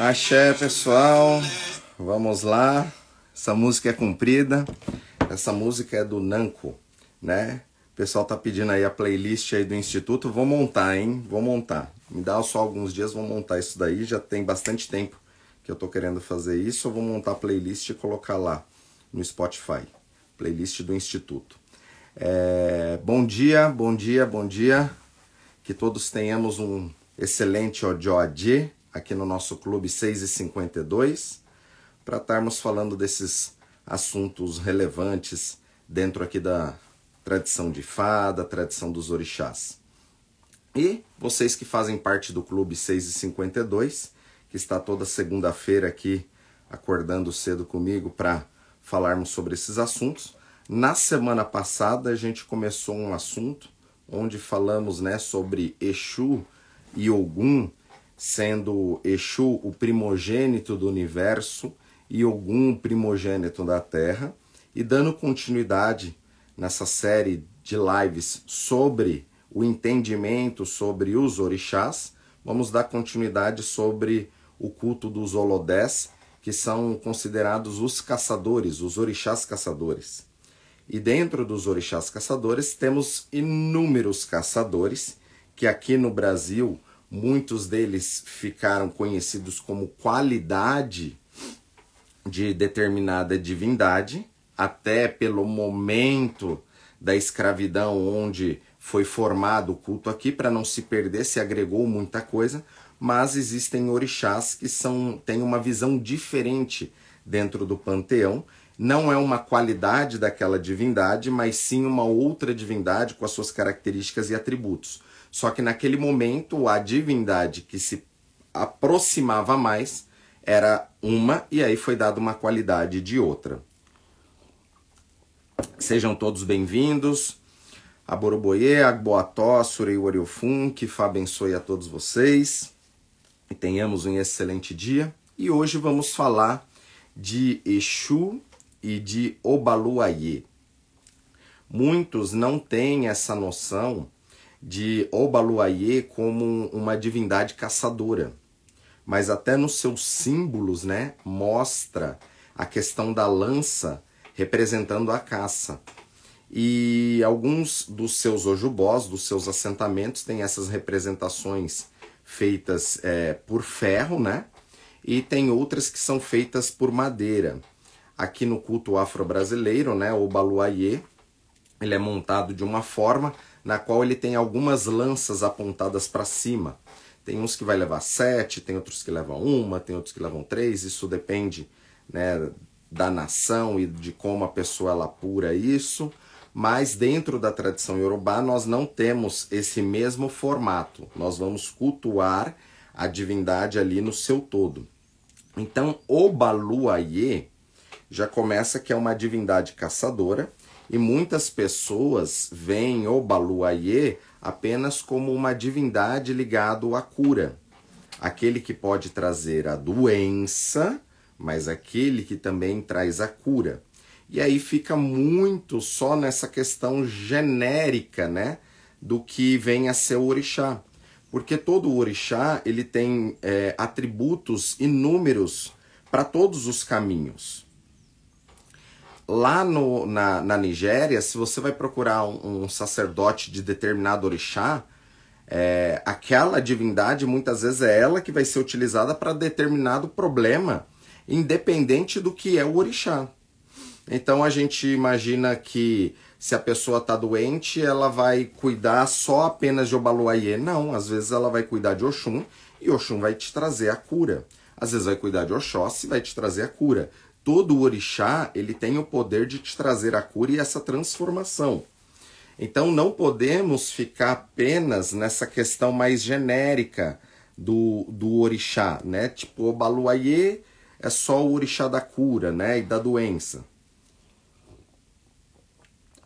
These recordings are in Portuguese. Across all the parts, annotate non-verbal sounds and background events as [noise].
Axé, pessoal. Vamos lá. Essa música é comprida. Essa música é do Nanco, né? O pessoal tá pedindo aí a playlist aí do Instituto. Vou montar, hein? Vou montar. Me dá só alguns dias, vou montar isso daí. Já tem bastante tempo que eu tô querendo fazer isso. Eu vou montar a playlist e colocar lá no Spotify. Playlist do Instituto. É... Bom dia, bom dia, bom dia. Que todos tenhamos um excelente Ojoadê aqui no nosso Clube 6 e 52 para estarmos falando desses assuntos relevantes dentro aqui da tradição de fada, tradição dos orixás. E vocês que fazem parte do Clube 6 e 52, que está toda segunda-feira aqui acordando cedo comigo para falarmos sobre esses assuntos. Na semana passada a gente começou um assunto onde falamos né, sobre Exu e Ogum, sendo Exu o primogênito do universo e Ogum primogênito da Terra, e dando continuidade nessa série de lives sobre o entendimento sobre os orixás, vamos dar continuidade sobre o culto dos holodés, que são considerados os caçadores, os orixás caçadores. E dentro dos orixás caçadores temos inúmeros caçadores que aqui no Brasil muitos deles ficaram conhecidos como qualidade de determinada divindade, até pelo momento da escravidão onde foi formado o culto aqui, para não se perder, se agregou muita coisa, mas existem orixás que são têm uma visão diferente dentro do panteão. Não é uma qualidade daquela divindade, mas sim uma outra divindade com as suas características e atributos. Só que naquele momento a divindade que se aproximava mais era uma e aí foi dada uma qualidade de outra. Sejam todos bem-vindos. A Boroboye, a Boató, Surei Oriofun, que Fá abençoe a todos vocês e tenhamos um excelente dia. E hoje vamos falar de Exu e de Obaluayê. Muitos não têm essa noção de Obaluayê como uma divindade caçadora, mas até nos seus símbolos, né, mostra a questão da lança representando a caça. E alguns dos seus ojubós, dos seus assentamentos, têm essas representações feitas é, por ferro, né? E tem outras que são feitas por madeira. Aqui no culto afro-brasileiro, né, o ele é montado de uma forma na qual ele tem algumas lanças apontadas para cima. Tem uns que vai levar sete, tem outros que levam uma, tem outros que levam três. Isso depende né, da nação e de como a pessoa ela apura isso. Mas dentro da tradição iorubá nós não temos esse mesmo formato. Nós vamos cultuar a divindade ali no seu todo. Então, o Baluayê já começa que é uma divindade caçadora, e muitas pessoas veem o Baluayê apenas como uma divindade ligado à cura. Aquele que pode trazer a doença, mas aquele que também traz a cura. E aí fica muito só nessa questão genérica, né, do que vem a ser o orixá. Porque todo orixá ele tem é, atributos inúmeros para todos os caminhos lá no, na, na Nigéria, se você vai procurar um, um sacerdote de determinado orixá, é, aquela divindade muitas vezes é ela que vai ser utilizada para determinado problema, independente do que é o orixá. Então a gente imagina que se a pessoa está doente, ela vai cuidar só apenas de Obaluayê. Não, às vezes ela vai cuidar de Oxum e Oxum vai te trazer a cura. Às vezes vai cuidar de Oxóssi e vai te trazer a cura todo orixá ele tem o poder de te trazer a cura e essa transformação. Então não podemos ficar apenas nessa questão mais genérica do, do orixá, né? Tipo, o Baluayê é só o orixá da cura, né? E da doença.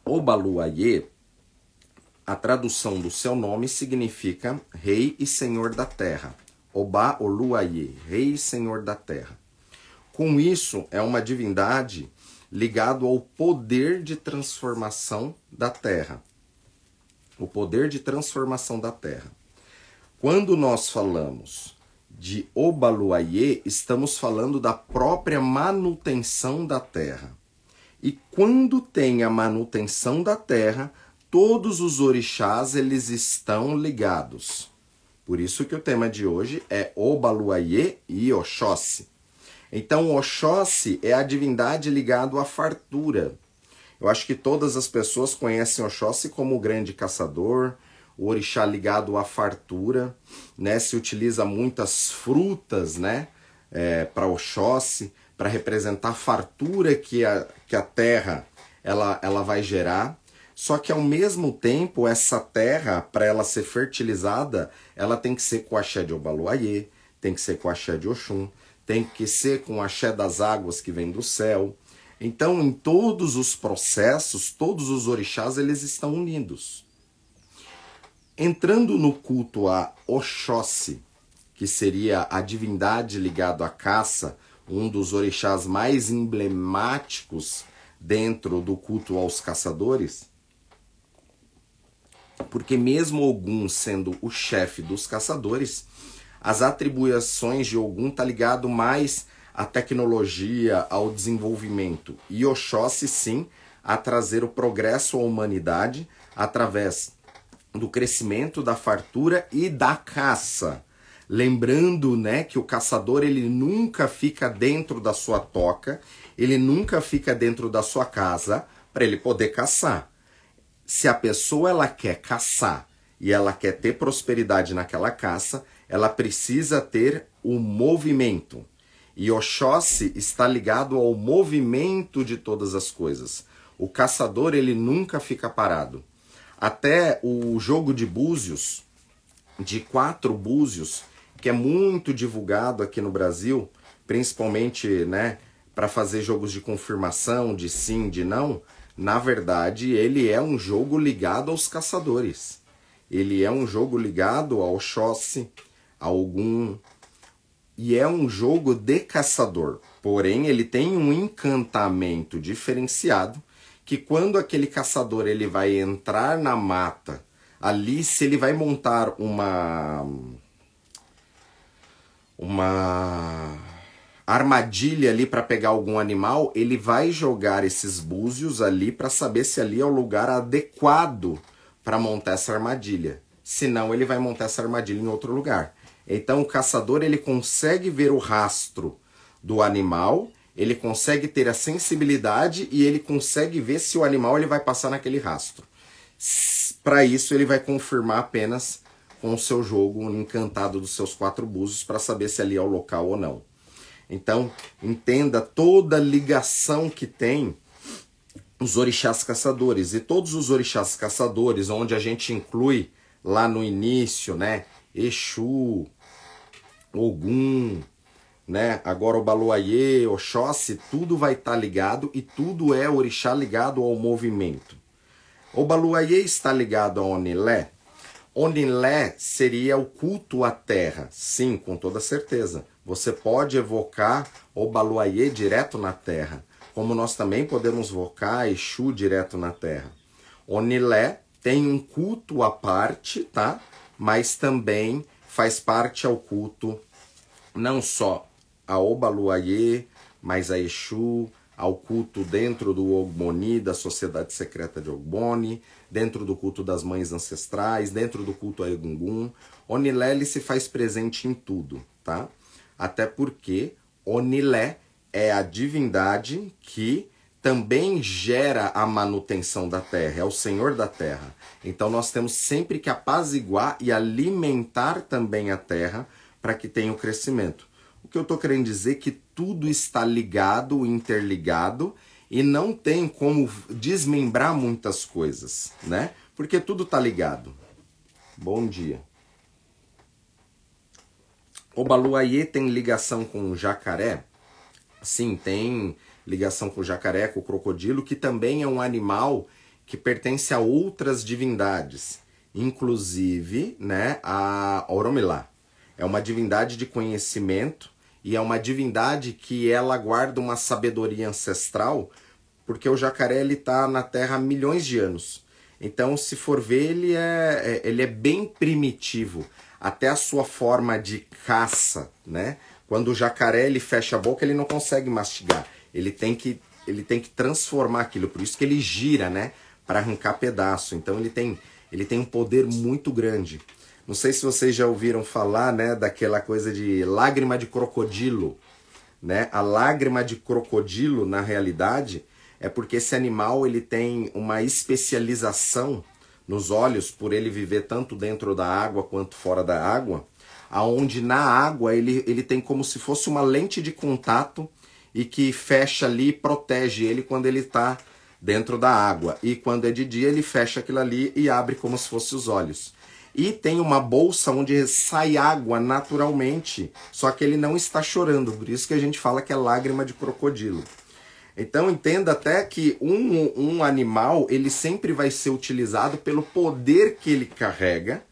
O Baluayê, a tradução do seu nome significa Rei e Senhor da Terra. Oba Oluayê, Rei e Senhor da Terra. Com isso, é uma divindade ligado ao poder de transformação da Terra. O poder de transformação da Terra. Quando nós falamos de Obaluayê, estamos falando da própria manutenção da terra. E quando tem a manutenção da terra, todos os orixás eles estão ligados. Por isso que o tema de hoje é Obaluayê e Oxóssi. Então, Oxóssi é a divindade ligada à fartura. Eu acho que todas as pessoas conhecem Oxóssi como o grande caçador, o orixá ligado à fartura, né? Se utiliza muitas frutas, né? É, para Oxóssi, para representar a fartura que a, que a terra ela, ela vai gerar. Só que ao mesmo tempo, essa terra, para ela ser fertilizada, ela tem que ser com a de Obaluayê, tem que ser com a de Oxum, tem que ser com a axé das águas que vem do céu. Então, em todos os processos, todos os orixás, eles estão unidos. Entrando no culto a Oxóssi, que seria a divindade ligada à caça, um dos orixás mais emblemáticos dentro do culto aos caçadores, porque mesmo Ogum sendo o chefe dos caçadores, as atribuições de Ogum tá ligado mais à tecnologia, ao desenvolvimento. E Oxóssi sim a trazer o progresso à humanidade através do crescimento, da fartura e da caça. Lembrando, né, que o caçador ele nunca fica dentro da sua toca, ele nunca fica dentro da sua casa para ele poder caçar se a pessoa ela quer caçar e ela quer ter prosperidade naquela caça, ela precisa ter o movimento. E Oxóssi está ligado ao movimento de todas as coisas. O caçador ele nunca fica parado. Até o jogo de búzios, de quatro búzios, que é muito divulgado aqui no Brasil, principalmente né, para fazer jogos de confirmação, de sim, de não, na verdade, ele é um jogo ligado aos caçadores. Ele é um jogo ligado ao Xossi, a algum. E é um jogo de caçador. Porém, ele tem um encantamento diferenciado que quando aquele caçador ele vai entrar na mata, ali se ele vai montar uma uma armadilha ali para pegar algum animal, ele vai jogar esses búzios ali para saber se ali é o lugar adequado para montar essa armadilha. Senão ele vai montar essa armadilha em outro lugar. Então o caçador ele consegue ver o rastro do animal, ele consegue ter a sensibilidade e ele consegue ver se o animal ele vai passar naquele rastro. Para isso ele vai confirmar apenas com o seu jogo encantado dos seus quatro búzios para saber se ali é o local ou não. Então, entenda toda a ligação que tem os orixás caçadores. E todos os orixás caçadores, onde a gente inclui lá no início, né? Exu, Ogum, né? Agora o Baluayê, Oxóssi, tudo vai estar tá ligado e tudo é orixá ligado ao movimento. O Baluayê está ligado a Onilé. Onilé seria o culto à terra, sim, com toda certeza. Você pode evocar o Baluayê direto na terra, como nós também podemos evocar Exu direto na terra. Onilé tem um culto à parte, tá? Mas também faz parte ao culto não só a Obaluayê, mas a Exu, ao culto dentro do Ogboni, da Sociedade Secreta de Ogboni, dentro do culto das mães ancestrais, dentro do culto a Egungun. Onilé se faz presente em tudo, tá? até porque Onilé é a divindade que também gera a manutenção da terra, é o senhor da terra. Então nós temos sempre que apaziguar e alimentar também a terra para que tenha o crescimento. O que eu estou querendo dizer é que tudo está ligado, interligado e não tem como desmembrar muitas coisas, né? Porque tudo está ligado. Bom dia. O baluayê tem ligação com o jacaré? Sim, tem ligação com o jacaré, com o crocodilo, que também é um animal que pertence a outras divindades, inclusive né, a Oromilá. É uma divindade de conhecimento e é uma divindade que ela guarda uma sabedoria ancestral, porque o jacaré ele está na Terra há milhões de anos. Então, se for ver, ele é, é ele é bem primitivo até a sua forma de caça, né? Quando o jacaré ele fecha a boca, ele não consegue mastigar. Ele tem que ele tem que transformar aquilo, por isso que ele gira, né, para arrancar pedaço. Então ele tem ele tem um poder muito grande. Não sei se vocês já ouviram falar, né, daquela coisa de lágrima de crocodilo, né? A lágrima de crocodilo, na realidade, é porque esse animal ele tem uma especialização nos olhos por ele viver tanto dentro da água quanto fora da água, aonde na água ele, ele tem como se fosse uma lente de contato e que fecha ali e protege ele quando ele está dentro da água. E quando é de dia ele fecha aquilo ali e abre como se fosse os olhos. E tem uma bolsa onde sai água naturalmente, só que ele não está chorando, por isso que a gente fala que é lágrima de crocodilo. Então entenda até que um, um animal ele sempre vai ser utilizado pelo poder que ele carrega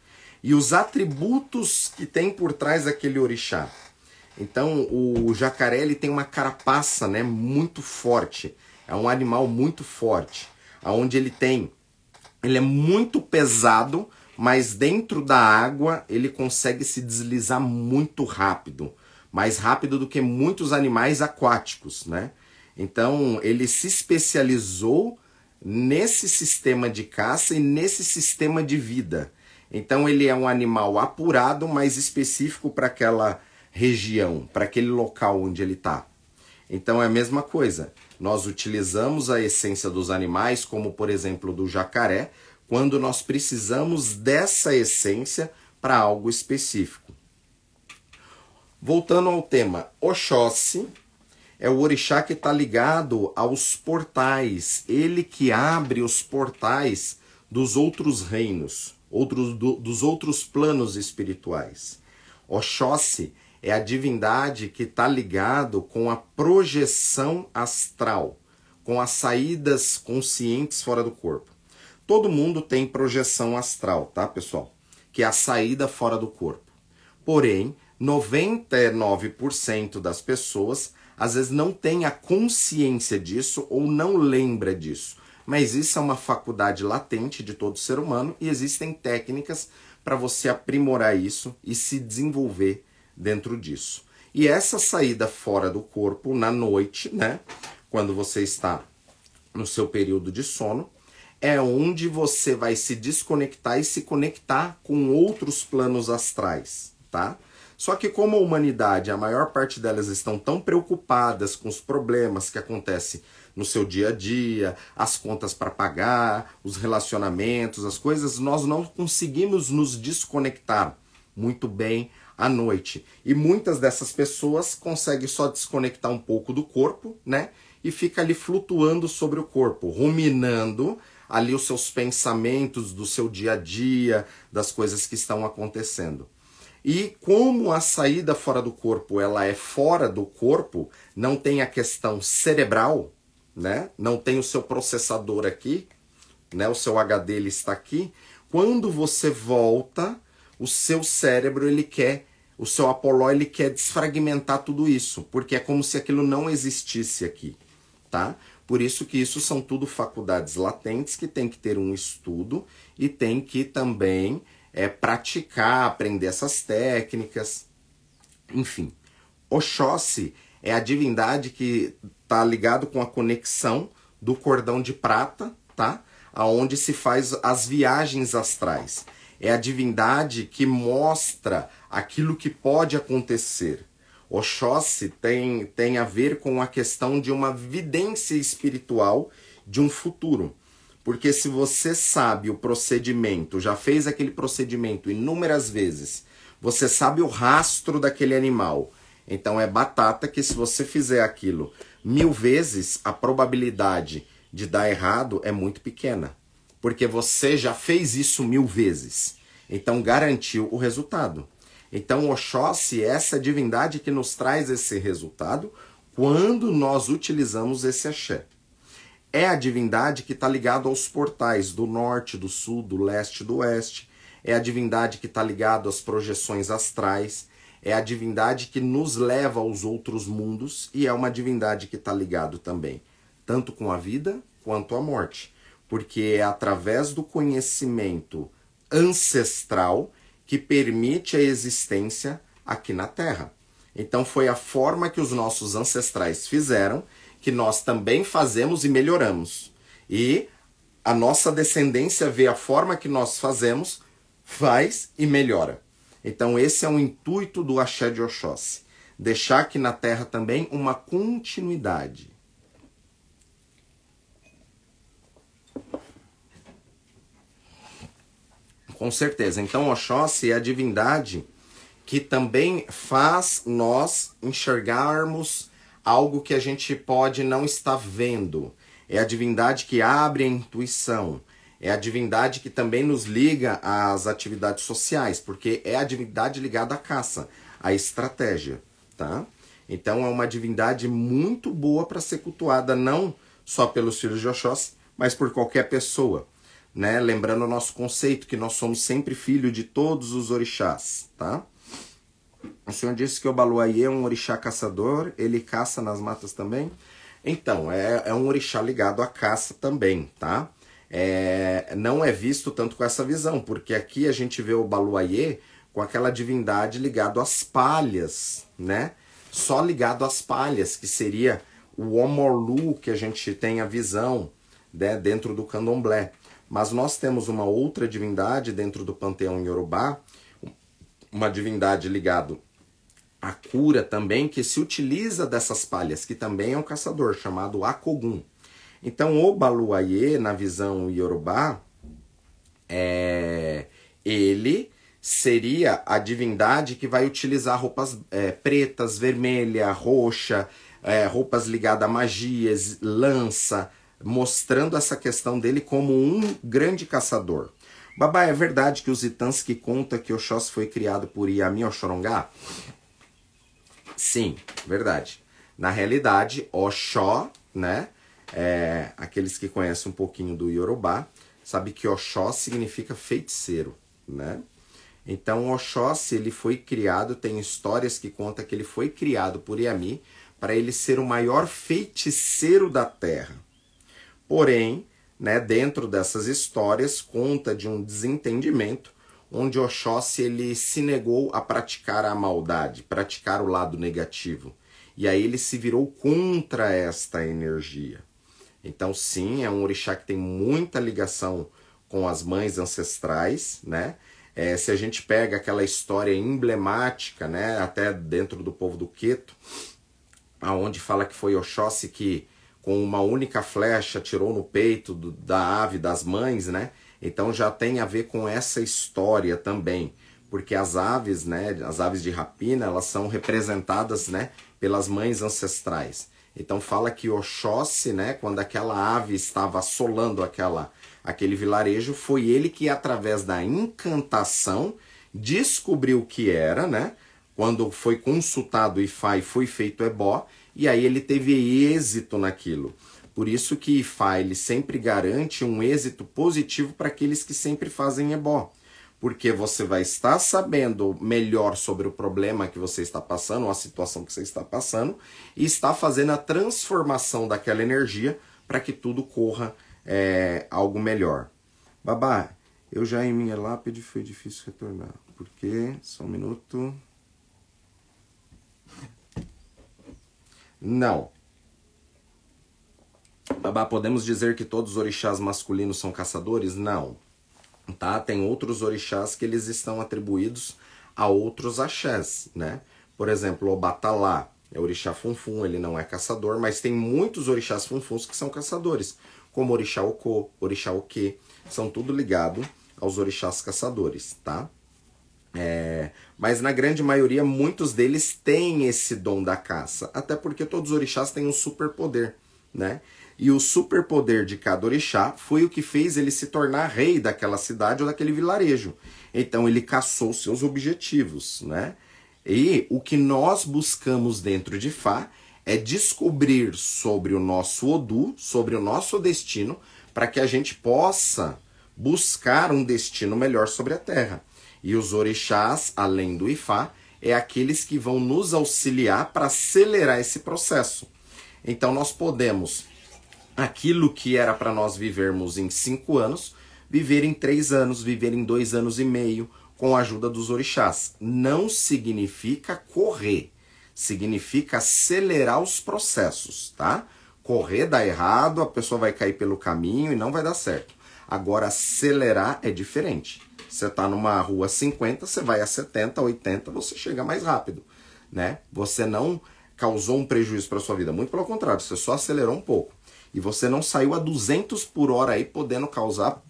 e os atributos que tem por trás daquele orixá. Então o jacaré ele tem uma carapaça né, muito forte, é um animal muito forte, aonde ele tem, ele é muito pesado, mas dentro da água ele consegue se deslizar muito rápido, mais rápido do que muitos animais aquáticos, né? Então ele se especializou nesse sistema de caça e nesse sistema de vida. Então ele é um animal apurado, mas específico para aquela região, para aquele local onde ele está. Então é a mesma coisa. Nós utilizamos a essência dos animais, como por exemplo do jacaré, quando nós precisamos dessa essência para algo específico. Voltando ao tema, Oxóssi é o orixá que está ligado aos portais, ele que abre os portais dos outros reinos, outros, do, dos outros planos espirituais. Oxóssi é a divindade que está ligado com a projeção astral, com as saídas conscientes fora do corpo. Todo mundo tem projeção astral, tá, pessoal? Que é a saída fora do corpo. Porém, 99% das pessoas às vezes não tem a consciência disso ou não lembra disso. Mas isso é uma faculdade latente de todo ser humano e existem técnicas para você aprimorar isso e se desenvolver dentro disso. E essa saída fora do corpo na noite, né, quando você está no seu período de sono, é onde você vai se desconectar e se conectar com outros planos astrais, tá? Só que como a humanidade, a maior parte delas estão tão preocupadas com os problemas que acontecem no seu dia a dia, as contas para pagar, os relacionamentos, as coisas, nós não conseguimos nos desconectar muito bem à noite. E muitas dessas pessoas conseguem só desconectar um pouco do corpo, né? E fica ali flutuando sobre o corpo, ruminando ali os seus pensamentos do seu dia a dia, das coisas que estão acontecendo. E como a saída fora do corpo, ela é fora do corpo, não tem a questão cerebral, né? Não tem o seu processador aqui, né? O seu HD ele está aqui. Quando você volta, o seu cérebro ele quer, o seu apoló ele quer desfragmentar tudo isso, porque é como se aquilo não existisse aqui, tá? Por isso que isso são tudo faculdades latentes que tem que ter um estudo e tem que também é, praticar, aprender essas técnicas. Enfim, Oxóssi é a divindade que está ligado com a conexão do cordão de prata, tá? Aonde se faz as viagens astrais. É a divindade que mostra aquilo que pode acontecer. Oxóssi tem, tem a ver com a questão de uma vidência espiritual de um futuro. Porque se você sabe o procedimento, já fez aquele procedimento inúmeras vezes, você sabe o rastro daquele animal. Então é batata que se você fizer aquilo mil vezes, a probabilidade de dar errado é muito pequena. Porque você já fez isso mil vezes. Então garantiu o resultado. Então, Oxóssi é essa divindade que nos traz esse resultado quando nós utilizamos esse axé. É a divindade que está ligada aos portais do norte, do sul, do leste, do oeste. É a divindade que está ligada às projeções astrais. É a divindade que nos leva aos outros mundos e é uma divindade que está ligado também, tanto com a vida quanto a morte. Porque é através do conhecimento ancestral que permite a existência aqui na Terra. Então foi a forma que os nossos ancestrais fizeram, que nós também fazemos e melhoramos. E a nossa descendência vê a forma que nós fazemos, faz e melhora. Então esse é o intuito do Axé de Oxóssi. Deixar aqui na Terra também uma continuidade. Com certeza. Então Oxóssi é a divindade que também faz nós enxergarmos algo que a gente pode não estar vendo. É a divindade que abre a intuição. É a divindade que também nos liga às atividades sociais, porque é a divindade ligada à caça, à estratégia, tá? Então é uma divindade muito boa para ser cultuada não só pelos filhos de Oxóssi, mas por qualquer pessoa, né? Lembrando o nosso conceito que nós somos sempre filho de todos os orixás, tá? O senhor disse que o Baluayê é um orixá caçador, ele caça nas matas também? Então, é, é um orixá ligado à caça também, tá? É, não é visto tanto com essa visão, porque aqui a gente vê o Baluayê com aquela divindade ligado às palhas, né? Só ligado às palhas, que seria o Omorlu que a gente tem a visão né, dentro do candomblé. Mas nós temos uma outra divindade dentro do panteão Yorubá, uma divindade ligado à cura também, que se utiliza dessas palhas, que também é um caçador, chamado Akogun. Então, o Baluayê, na visão Yorubá, é, ele seria a divindade que vai utilizar roupas é, pretas, vermelha, roxa, é, roupas ligadas a magias, lança, mostrando essa questão dele como um grande caçador. Babá, é verdade que os Itãs que conta que Oxóssi foi criado por Yami Oxorongá? Sim, verdade. Na realidade, Oxó, né? É, aqueles que conhecem um pouquinho do Yorubá, sabe que Oxó significa feiticeiro, né? Então Oxóssi ele foi criado, tem histórias que contam que ele foi criado por Yami para ele ser o maior feiticeiro da terra. Porém, né, dentro dessas histórias, conta de um desentendimento onde Oxóssi ele se negou a praticar a maldade, praticar o lado negativo. E aí ele se virou contra esta energia. Então, sim, é um orixá que tem muita ligação com as mães ancestrais, né? É, se a gente pega aquela história emblemática, né, até dentro do povo do Queto, aonde fala que foi Oxóssi que com uma única flecha tirou no peito do, da ave das mães, né? Então já tem a ver com essa história também, porque as aves, né, as aves de rapina, elas são representadas, né, pelas mães ancestrais. Então fala que Oxóssi, né, quando aquela ave estava assolando aquela, aquele vilarejo, foi ele que através da encantação descobriu o que era, né? Quando foi consultado Ifá e foi feito ebó, e aí ele teve êxito naquilo. Por isso que Ifá ele sempre garante um êxito positivo para aqueles que sempre fazem ebó porque você vai estar sabendo melhor sobre o problema que você está passando, ou a situação que você está passando, e está fazendo a transformação daquela energia para que tudo corra é, algo melhor. Babá, eu já em minha lápide foi difícil retornar, porque, só um minuto. Não. Babá, podemos dizer que todos os orixás masculinos são caçadores? Não tá? Tem outros orixás que eles estão atribuídos a outros axés, né? Por exemplo, o Batalá é orixá funfun, ele não é caçador, mas tem muitos orixás funfuns que são caçadores, como orixá Okô, orixá Oquê, são tudo ligado aos orixás caçadores, tá? É, mas na grande maioria, muitos deles têm esse dom da caça, até porque todos os orixás têm um superpoder, né? E o superpoder de cada orixá foi o que fez ele se tornar rei daquela cidade ou daquele vilarejo. Então ele caçou seus objetivos, né? E o que nós buscamos dentro de Fá é descobrir sobre o nosso Odu, sobre o nosso destino, para que a gente possa buscar um destino melhor sobre a terra. E os orixás, além do Ifá, é aqueles que vão nos auxiliar para acelerar esse processo. Então nós podemos aquilo que era para nós vivermos em cinco anos, viver em três anos, viver em dois anos e meio, com a ajuda dos orixás. Não significa correr, significa acelerar os processos, tá? Correr dá errado, a pessoa vai cair pelo caminho e não vai dar certo. Agora, acelerar é diferente. Você está numa rua 50, você vai a 70, 80, você chega mais rápido, né? Você não causou um prejuízo para sua vida, muito pelo contrário, você só acelerou um pouco. E você não saiu a 200 por hora aí podendo causar,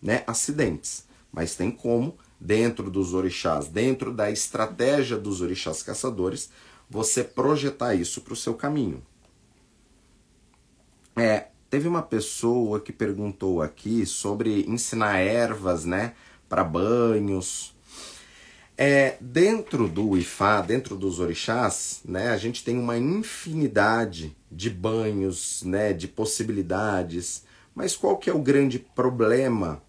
né, acidentes. Mas tem como dentro dos orixás, dentro da estratégia dos orixás caçadores, você projetar isso para o seu caminho. É, teve uma pessoa que perguntou aqui sobre ensinar ervas, né, para banhos. É, dentro do Ifá, dentro dos orixás, né, a gente tem uma infinidade de banhos, né, de possibilidades. Mas qual que é o grande problema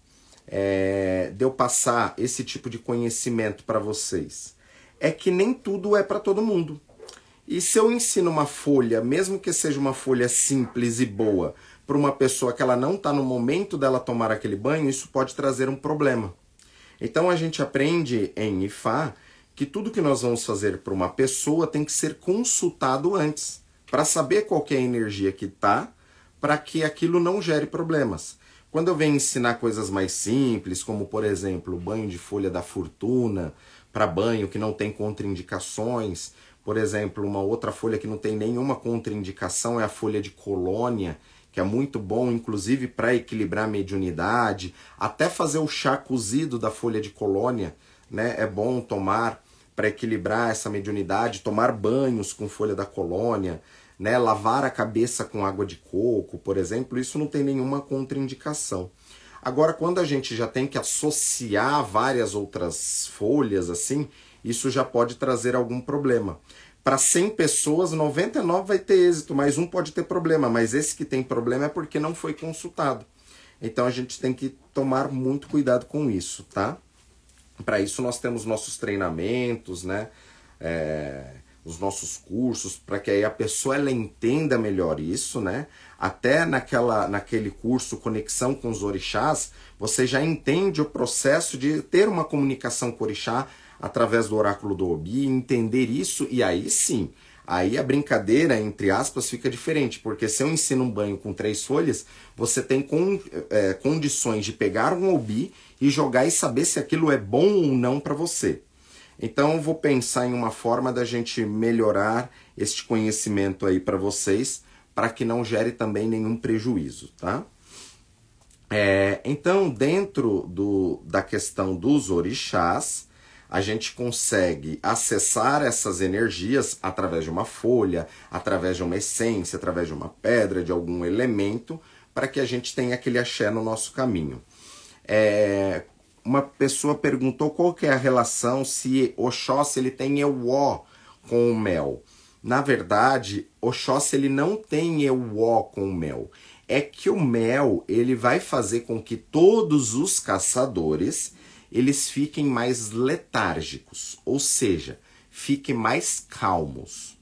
é, de eu passar esse tipo de conhecimento para vocês? É que nem tudo é para todo mundo. E se eu ensino uma folha, mesmo que seja uma folha simples e boa, para uma pessoa que ela não está no momento dela tomar aquele banho, isso pode trazer um problema. Então a gente aprende em Ifá que tudo que nós vamos fazer para uma pessoa tem que ser consultado antes, para saber qual é a energia que está, para que aquilo não gere problemas. Quando eu venho ensinar coisas mais simples, como por exemplo, banho de folha da fortuna, para banho que não tem contraindicações, por exemplo, uma outra folha que não tem nenhuma contraindicação é a folha de colônia, que é muito bom, inclusive para equilibrar a mediunidade, até fazer o chá cozido da folha de colônia, né? É bom tomar para equilibrar essa mediunidade, tomar banhos com folha da colônia, né? Lavar a cabeça com água de coco, por exemplo, isso não tem nenhuma contraindicação. Agora, quando a gente já tem que associar várias outras folhas assim, isso já pode trazer algum problema. Para 100 pessoas, 99 vai ter êxito, mas um pode ter problema. Mas esse que tem problema é porque não foi consultado. Então a gente tem que tomar muito cuidado com isso, tá? Para isso nós temos nossos treinamentos, né? É, os nossos cursos, para que aí a pessoa ela entenda melhor isso, né? Até naquela, naquele curso Conexão com os Orixás, você já entende o processo de ter uma comunicação com o Orixá através do oráculo do Obi, entender isso e aí sim, aí a brincadeira, entre aspas, fica diferente, porque se eu ensino um banho com três folhas, você tem é, condições de pegar um Obi e jogar e saber se aquilo é bom ou não para você. Então vou pensar em uma forma da gente melhorar este conhecimento aí para vocês, para que não gere também nenhum prejuízo, tá? É, então, dentro do, da questão dos orixás, a gente consegue acessar essas energias através de uma folha, através de uma essência, através de uma pedra, de algum elemento, para que a gente tenha aquele axé no nosso caminho. É, uma pessoa perguntou qual que é a relação se Oxóssi ele tem Euó com o mel. Na verdade, Oxóssi ele não tem Euó com o mel. É que o mel ele vai fazer com que todos os caçadores eles fiquem mais letárgicos, ou seja, fiquem mais calmos.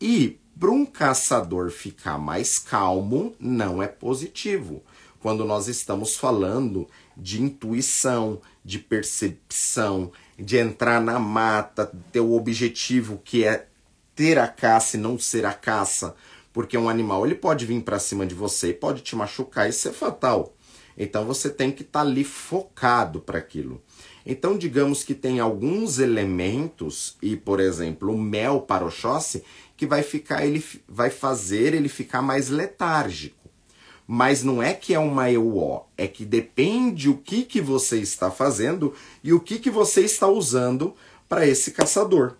E para um caçador ficar mais calmo não é positivo. Quando nós estamos falando de intuição, de percepção, de entrar na mata, ter o objetivo que é ter a caça e não ser a caça, porque um animal ele pode vir para cima de você e pode te machucar e ser fatal. Então você tem que estar tá ali focado para aquilo. Então, digamos que tem alguns elementos, e por exemplo, o mel para o Oxóssi, que vai ficar, ele vai fazer ele ficar mais letárgico. Mas não é que é uma EUO, é que depende o que, que você está fazendo e o que, que você está usando para esse caçador.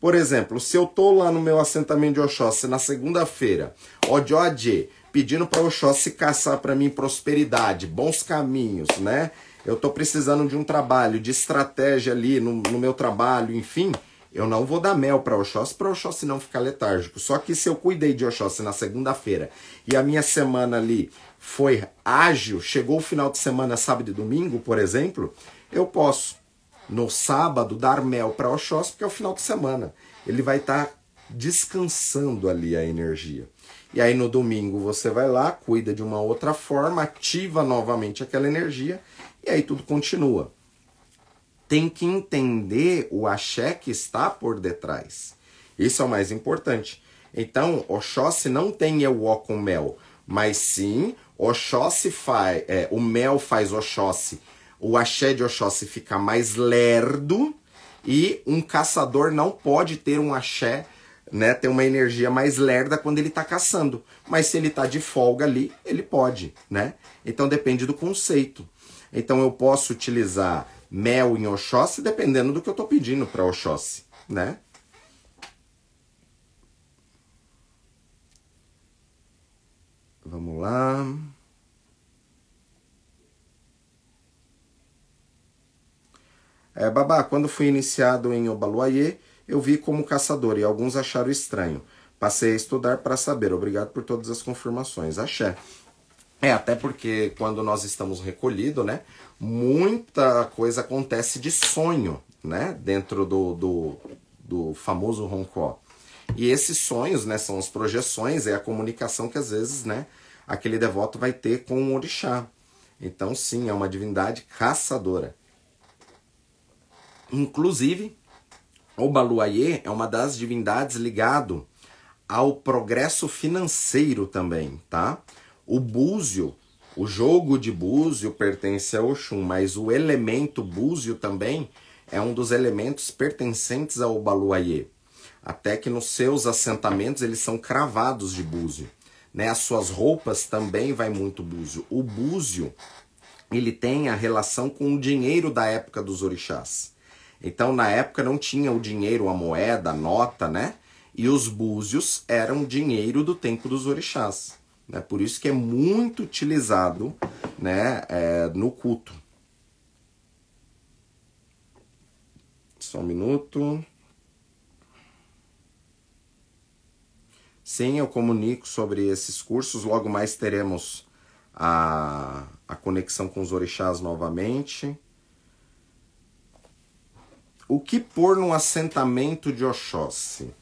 Por exemplo, se eu estou lá no meu assentamento de Oxóssi na segunda-feira, Odjodje, pedindo para Oxóssi caçar para mim prosperidade, bons caminhos, né? Eu estou precisando de um trabalho, de estratégia ali no, no meu trabalho, enfim, eu não vou dar mel para Oxóssi para Oxóssi não ficar letárgico. Só que se eu cuidei de Oxóssi na segunda-feira e a minha semana ali foi ágil, chegou o final de semana, sábado e domingo, por exemplo, eu posso no sábado dar mel para Oxóssi porque é o final de semana. Ele vai estar tá descansando ali a energia. E aí no domingo você vai lá, cuida de uma outra forma, ativa novamente aquela energia e aí tudo continua. tem que entender o axé que está por detrás. Isso é o mais importante. Então, Oxóssi não tem Euó com mel, mas sim Oxóssi faz, é, o mel faz Oxóssi, o axé de Oxóssi fica mais lerdo e um caçador não pode ter um axé, né, ter uma energia mais lerda quando ele está caçando. Mas se ele está de folga ali, ele pode, né? Então depende do conceito. Então eu posso utilizar mel em Oxóssi dependendo do que eu estou pedindo para Oxóssi, né? Vamos lá. É, babá, quando fui iniciado em Obaluayê, eu vi como caçador e alguns acharam estranho. Passei a estudar para saber. Obrigado por todas as confirmações. Axé. É, até porque quando nós estamos recolhidos, né? Muita coisa acontece de sonho, né? Dentro do, do, do famoso roncó. E esses sonhos, né? São as projeções, é a comunicação que às vezes, né? Aquele devoto vai ter com o orixá. Então, sim, é uma divindade caçadora. Inclusive, o Baluayê é uma das divindades ligado ao progresso financeiro também, tá? O búzio, o jogo de búzio pertence ao Oxum, mas o elemento búzio também é um dos elementos pertencentes ao Baluayê. Até que nos seus assentamentos eles são cravados de búzio. Né? As suas roupas também vai muito búzio. O búzio, ele tem a relação com o dinheiro da época dos orixás. Então, na época não tinha o dinheiro, a moeda, a nota, né? E os búzios eram dinheiro do tempo dos orixás. Né? Por isso que é muito utilizado né, é, no culto. Só um minuto. Sim, eu comunico sobre esses cursos. Logo mais teremos a, a conexão com os orixás novamente. O que pôr num assentamento de Oxóssi?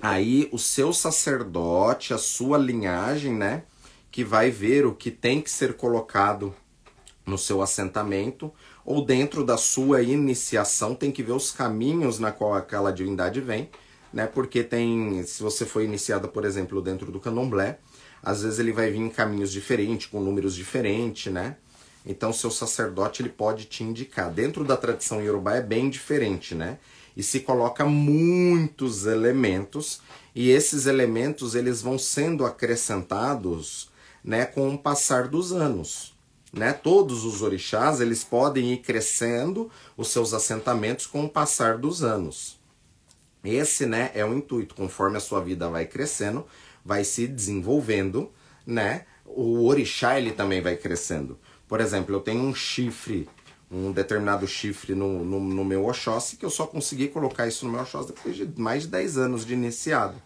Aí o seu sacerdote, a sua linhagem, né, que vai ver o que tem que ser colocado no seu assentamento ou dentro da sua iniciação, tem que ver os caminhos na qual aquela divindade vem, né? Porque tem, se você foi iniciada, por exemplo, dentro do Candomblé, às vezes ele vai vir em caminhos diferentes, com números diferentes, né? Então, seu sacerdote ele pode te indicar. Dentro da tradição iorubá é bem diferente, né? E se coloca muitos elementos e esses elementos eles vão sendo acrescentados, né, com o passar dos anos, né? Todos os orixás eles podem ir crescendo os seus assentamentos com o passar dos anos. Esse, né, é o intuito. Conforme a sua vida vai crescendo, vai se desenvolvendo, né? O orixá ele também vai crescendo. Por exemplo, eu tenho um chifre, um determinado chifre no, no, no meu Oxóssi, que eu só consegui colocar isso no meu Oxóssi depois de mais de 10 anos de iniciado.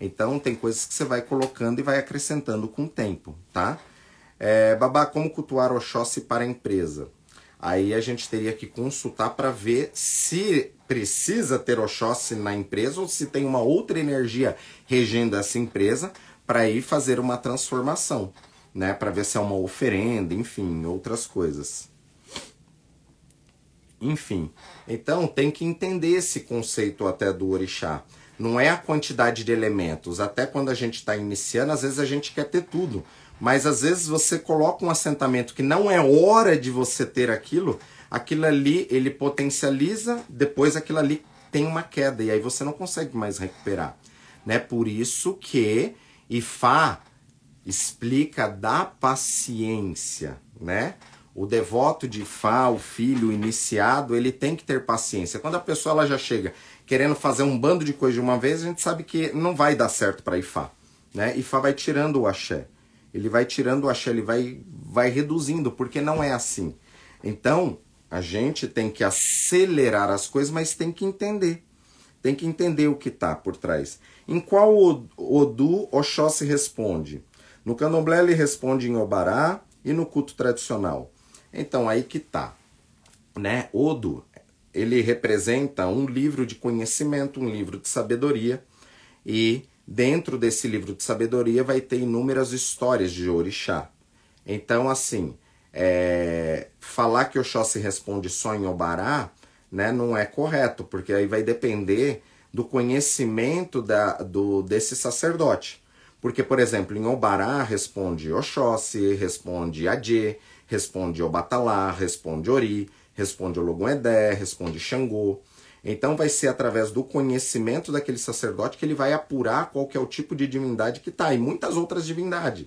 Então, tem coisas que você vai colocando e vai acrescentando com o tempo, tá? É, babá, como cultuar Oxóssi para a empresa? Aí a gente teria que consultar para ver se precisa ter Oxóssi na empresa ou se tem uma outra energia regendo essa empresa para ir fazer uma transformação né, para ver se é uma oferenda, enfim, outras coisas. Enfim, então tem que entender esse conceito até do orixá. Não é a quantidade de elementos. Até quando a gente está iniciando, às vezes a gente quer ter tudo. Mas às vezes você coloca um assentamento que não é hora de você ter aquilo, aquilo ali ele potencializa, depois aquilo ali tem uma queda e aí você não consegue mais recuperar. Né? Por isso que Ifá explica da paciência, né? O devoto de Fá, o filho iniciado, ele tem que ter paciência. Quando a pessoa ela já chega querendo fazer um bando de coisa de uma vez, a gente sabe que não vai dar certo para Ifá, né? Ifá vai tirando o axé. Ele vai tirando o axé, ele vai vai reduzindo, porque não é assim. Então, a gente tem que acelerar as coisas, mas tem que entender. Tem que entender o que está por trás. Em qual Odu Oxóssi responde? No candomblé ele responde em Obará e no culto tradicional. Então aí que tá, né? Odo, ele representa um livro de conhecimento, um livro de sabedoria e dentro desse livro de sabedoria vai ter inúmeras histórias de orixá. Então assim, é, falar que Oxóssi responde só em Obará né, não é correto, porque aí vai depender do conhecimento da, do, desse sacerdote. Porque, por exemplo, em Obará responde Oxóssi, responde Adê, responde Obatalá, responde Ori, responde Ologuedé, responde Xangô. Então vai ser através do conhecimento daquele sacerdote que ele vai apurar qual é o tipo de divindade que está, e muitas outras divindades.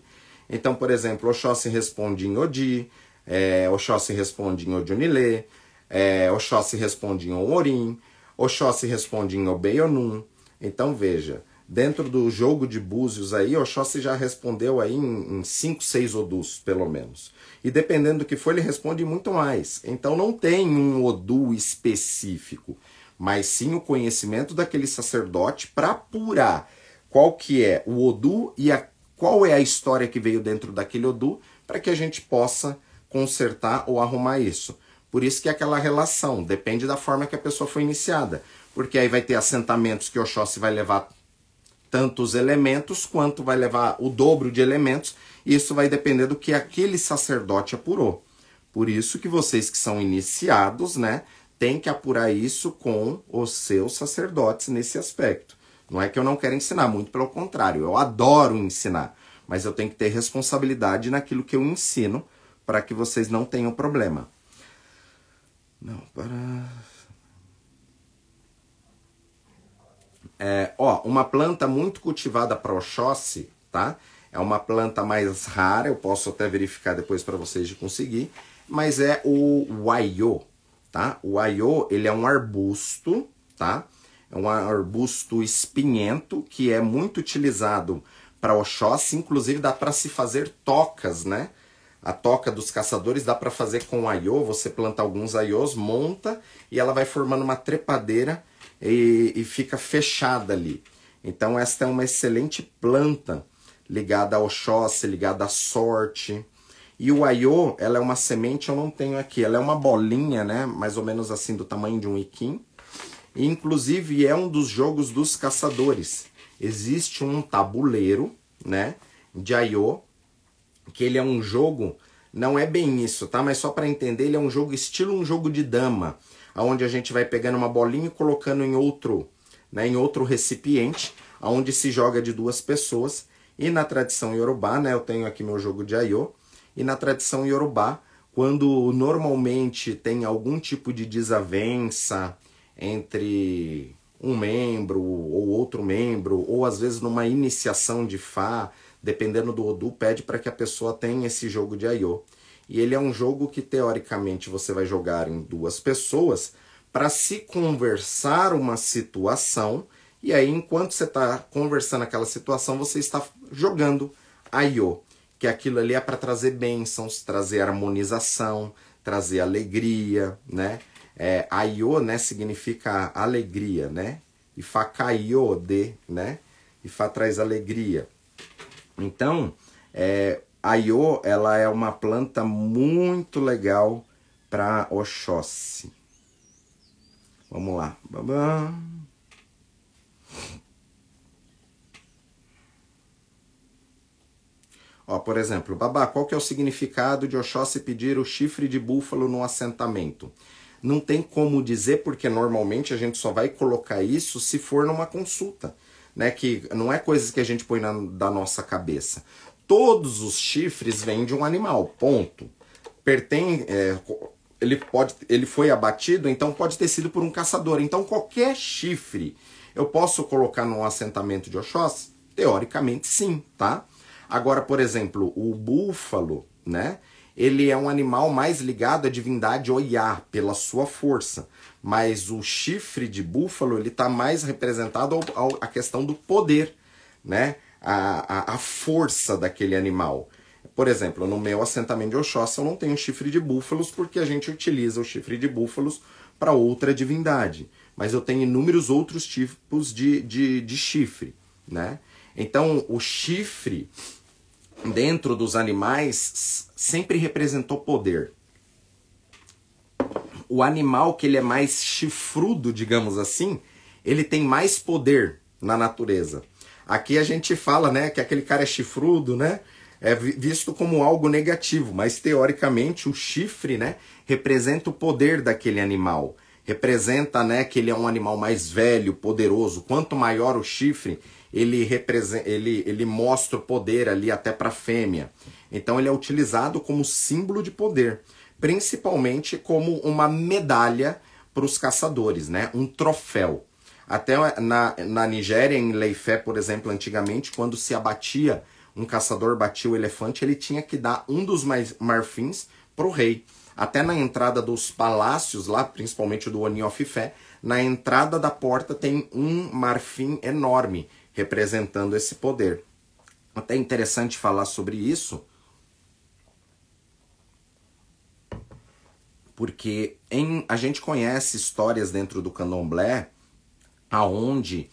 Então, por exemplo, Oxóssi responde em Odi, é, Oxóssi responde em Odionilê, é, Oxóssi responde em Orim, Oxóssi responde em Obeionum. Então veja, dentro do jogo de búzios aí, Oxóssi já respondeu aí em 5, 6 odus, pelo menos. E dependendo do que for, ele responde muito mais. Então não tem um odu específico, mas sim o conhecimento daquele sacerdote para apurar qual que é o odu e a, qual é a história que veio dentro daquele odu, para que a gente possa consertar ou arrumar isso. Por isso que é aquela relação, depende da forma que a pessoa foi iniciada. Porque aí vai ter assentamentos que Oxóssi vai levar tantos elementos quanto vai levar o dobro de elementos. Isso vai depender do que aquele sacerdote apurou. Por isso que vocês que são iniciados, né, tem que apurar isso com os seus sacerdotes nesse aspecto. Não é que eu não quero ensinar, muito pelo contrário, eu adoro ensinar, mas eu tenho que ter responsabilidade naquilo que eu ensino para que vocês não tenham problema. Não, para. É, ó, uma planta muito cultivada para Oxóssi, tá? É uma planta mais rara, eu posso até verificar depois para vocês de conseguir, mas é o Waiô, tá? O Waiô, ele é um arbusto, tá? É um arbusto espinhento que é muito utilizado para Oxóssi, inclusive dá para se fazer tocas, né? A toca dos caçadores dá para fazer com aiô, você planta alguns aiôs, monta e ela vai formando uma trepadeira e, e fica fechada ali. Então esta é uma excelente planta ligada ao Oxóssi, ligada à sorte. E o aiô, ela é uma semente, eu não tenho aqui, ela é uma bolinha, né, mais ou menos assim do tamanho de um iquim. E, inclusive é um dos jogos dos caçadores. Existe um tabuleiro, né, de aiô que ele é um jogo, não é bem isso, tá? Mas só para entender, ele é um jogo estilo um jogo de dama, aonde a gente vai pegando uma bolinha e colocando em outro, né, em outro recipiente, aonde se joga de duas pessoas. E na tradição iorubá, né, eu tenho aqui meu jogo de aiô, e na tradição iorubá, quando normalmente tem algum tipo de desavença entre um membro ou outro membro, ou às vezes numa iniciação de Fá, dependendo do Odu, pede para que a pessoa tenha esse jogo de Aiô. E ele é um jogo que teoricamente você vai jogar em duas pessoas para se conversar uma situação. E aí, enquanto você está conversando aquela situação, você está jogando Aiô, que aquilo ali é para trazer bênçãos, trazer harmonização, trazer alegria, né? É, Aiô, né, significa alegria, né? E Fakaiô de, né? E Fá traz alegria. Então, é, a ela é uma planta muito legal para Oxóssi. Vamos lá. Babá. Ó, por exemplo, Babá, qual que é o significado de Oxóssi pedir o chifre de búfalo no assentamento? Não tem como dizer, porque normalmente a gente só vai colocar isso se for numa consulta né? Que não é coisas que a gente põe na, da nossa cabeça. Todos os chifres vêm de um animal, ponto. Pertence, é, ele pode, ele foi abatido, então pode ter sido por um caçador. Então qualquer chifre eu posso colocar num assentamento de Oxós? Teoricamente sim, tá? Agora, por exemplo, o búfalo, né? Ele é um animal mais ligado à divindade Oiá, pela sua força mas o chifre de búfalo ele está mais representado ao, a questão do poder, né? A, a, a, força daquele animal. Por exemplo, no meu assentamento de Oxóssi eu não tenho chifre de búfalos porque a gente utiliza o chifre de búfalos para outra divindade. Mas eu tenho inúmeros outros tipos de, de, de chifre, né? Então, o chifre dentro dos animais sempre representou poder o animal que ele é mais chifrudo, digamos assim, ele tem mais poder na natureza. Aqui a gente fala, né, que aquele cara é chifrudo, né? é visto como algo negativo, mas teoricamente o chifre, né, representa o poder daquele animal. Representa, né, que ele é um animal mais velho, poderoso. Quanto maior o chifre, ele representa, ele, ele mostra o poder ali até para a fêmea. Então ele é utilizado como símbolo de poder, principalmente como uma medalha para os caçadores, né? Um troféu. Até na, na Nigéria, em Leifé, por exemplo, antigamente, quando se abatia, um caçador batia o elefante, ele tinha que dar um dos marfins para o rei. Até na entrada dos palácios, lá, principalmente do Oni of Fé, na entrada da porta tem um marfim enorme, representando esse poder. Até interessante falar sobre isso, porque em, a gente conhece histórias dentro do candomblé aonde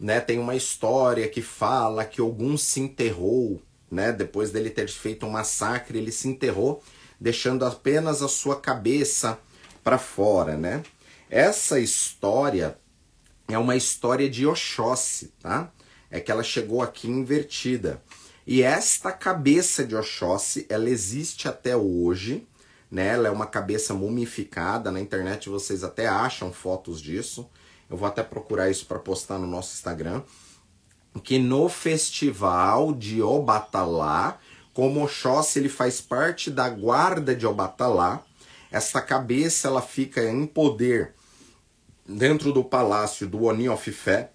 né, tem uma história que fala que algum se enterrou, né, depois dele ter feito um massacre, ele se enterrou, deixando apenas a sua cabeça para fora, né? Essa história é uma história de Oxóssi, tá? É que ela chegou aqui invertida. E esta cabeça de Oxóssi, ela existe até hoje, né? Ela é uma cabeça mumificada, na internet vocês até acham fotos disso. Eu vou até procurar isso para postar no nosso Instagram. Que no festival de Obatalá, como Oxóssi ele faz parte da guarda de Obatalá, esta cabeça ela fica em poder dentro do palácio do Oni of Fé,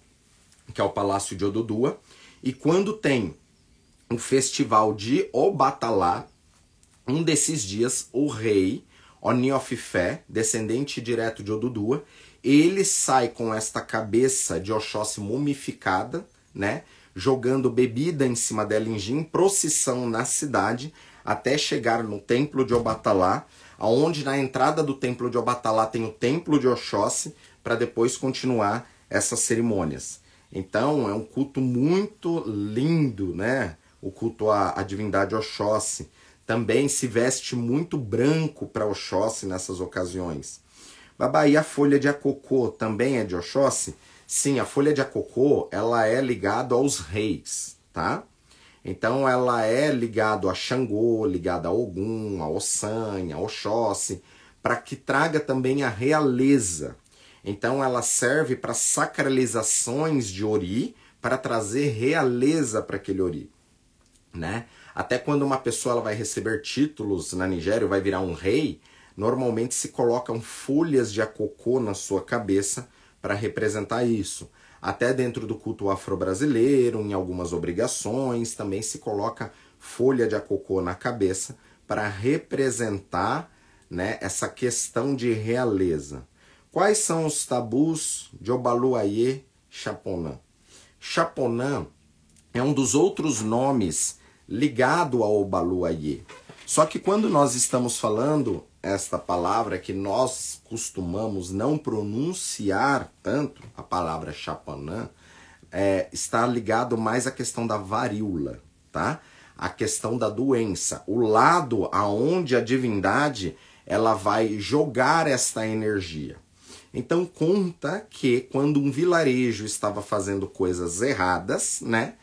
que é o palácio de Odudua, e quando tem o festival de Obatalá, um desses dias, o rei Fé, descendente direto de Odudua, ele sai com esta cabeça de Oxóssi mumificada, né? Jogando bebida em cima dela em procissão na cidade, até chegar no templo de Obatalá, aonde na entrada do templo de Obatalá tem o templo de Oxóssi, para depois continuar essas cerimônias. Então é um culto muito lindo, né? O culto à, à divindade Oxóssi também se veste muito branco para Oxóssi nessas ocasiões. Babá, e a folha de acocô também é de Oxóssi? Sim, a folha de acocô, ela é ligada aos reis, tá? Então ela é ligada a Xangô, ligada a Ogum, a Ossan, a Oxóssi, para que traga também a realeza. Então ela serve para sacralizações de Ori, para trazer realeza para aquele Ori, né? Até quando uma pessoa ela vai receber títulos na Nigéria, vai virar um rei, normalmente se colocam folhas de acocô na sua cabeça para representar isso. Até dentro do culto afro-brasileiro, em algumas obrigações, também se coloca folha de acocô na cabeça para representar né, essa questão de realeza. Quais são os tabus de Obaluayê Chaponã? Chaponã é um dos outros nomes ligado ao Baluayê. Só que quando nós estamos falando esta palavra que nós costumamos não pronunciar tanto, a palavra chapanã, é, está ligado mais à questão da varíola, tá? A questão da doença, o lado aonde a divindade ela vai jogar esta energia. Então conta que quando um vilarejo estava fazendo coisas erradas, né?